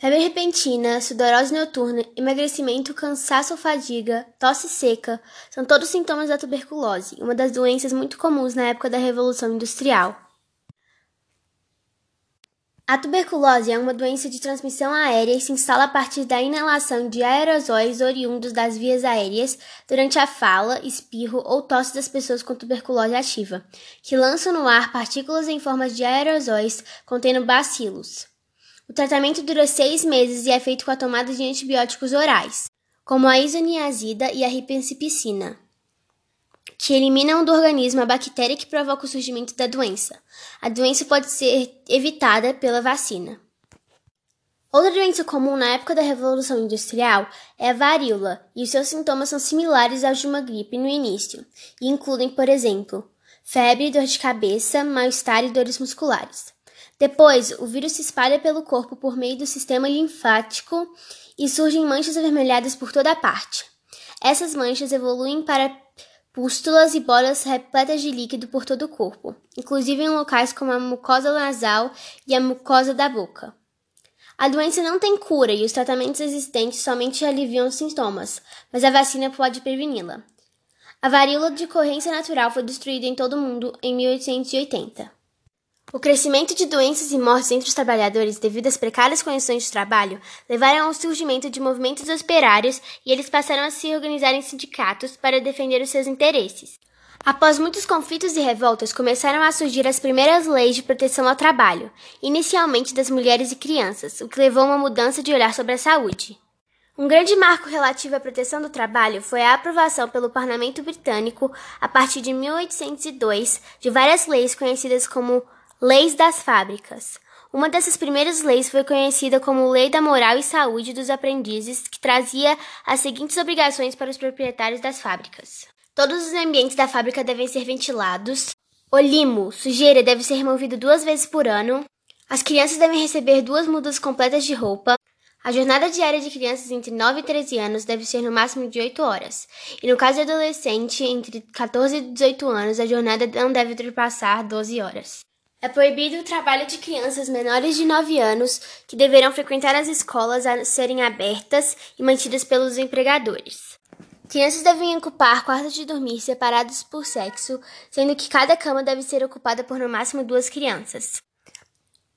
Febre repentina, sudorose noturna, emagrecimento, cansaço ou fadiga, tosse seca, são todos sintomas da tuberculose, uma das doenças muito comuns na época da Revolução Industrial. A tuberculose é uma doença de transmissão aérea e se instala a partir da inalação de aerosóis oriundos das vias aéreas durante a fala, espirro ou tosse das pessoas com tuberculose ativa, que lançam no ar partículas em forma de aerosóis contendo bacilos. O tratamento dura seis meses e é feito com a tomada de antibióticos orais, como a isoniazida e a rifampicina, que eliminam do organismo a bactéria que provoca o surgimento da doença. A doença pode ser evitada pela vacina. Outra doença comum na época da Revolução Industrial é a varíola, e os seus sintomas são similares aos de uma gripe no início, e incluem, por exemplo, febre, dor de cabeça, mal-estar e dores musculares. Depois, o vírus se espalha pelo corpo por meio do sistema linfático e surgem manchas avermelhadas por toda a parte. Essas manchas evoluem para pústulas e bolas repletas de líquido por todo o corpo, inclusive em locais como a mucosa nasal e a mucosa da boca. A doença não tem cura e os tratamentos existentes somente aliviam os sintomas, mas a vacina pode preveni-la. A varíola de corrência natural foi destruída em todo o mundo em 1880. O crescimento de doenças e mortes entre os trabalhadores devido às precárias condições de trabalho levaram ao surgimento de movimentos operários e eles passaram a se organizar em sindicatos para defender os seus interesses. Após muitos conflitos e revoltas, começaram a surgir as primeiras leis de proteção ao trabalho, inicialmente das mulheres e crianças, o que levou a uma mudança de olhar sobre a saúde. Um grande marco relativo à proteção do trabalho foi a aprovação pelo Parlamento Britânico, a partir de 1802, de várias leis conhecidas como Leis das Fábricas. Uma dessas primeiras leis foi conhecida como Lei da Moral e Saúde dos Aprendizes, que trazia as seguintes obrigações para os proprietários das fábricas. Todos os ambientes da fábrica devem ser ventilados. O limo, sujeira, deve ser removido duas vezes por ano. As crianças devem receber duas mudas completas de roupa. A jornada diária de crianças entre 9 e 13 anos deve ser no máximo de 8 horas. E no caso de adolescente entre 14 e 18 anos, a jornada não deve ultrapassar 12 horas. É proibido o trabalho de crianças menores de 9 anos que deverão frequentar as escolas a serem abertas e mantidas pelos empregadores. Crianças devem ocupar quartos de dormir separados por sexo, sendo que cada cama deve ser ocupada por no máximo duas crianças.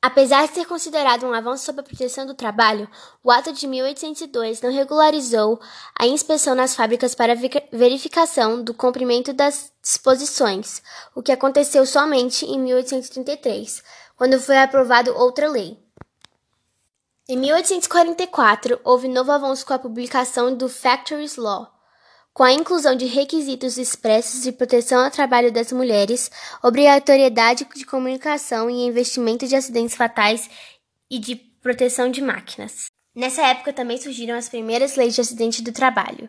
Apesar de ser considerado um avanço sobre a proteção do trabalho, o Ato de 1802 não regularizou a inspeção nas fábricas para verificação do cumprimento das disposições, o que aconteceu somente em 1833, quando foi aprovado outra lei. Em 1844, houve novo avanço com a publicação do Factories Law, com a inclusão de requisitos expressos de proteção ao trabalho das mulheres, obrigatoriedade de comunicação e investimento de acidentes fatais e de proteção de máquinas. Nessa época também surgiram as primeiras leis de acidente do trabalho.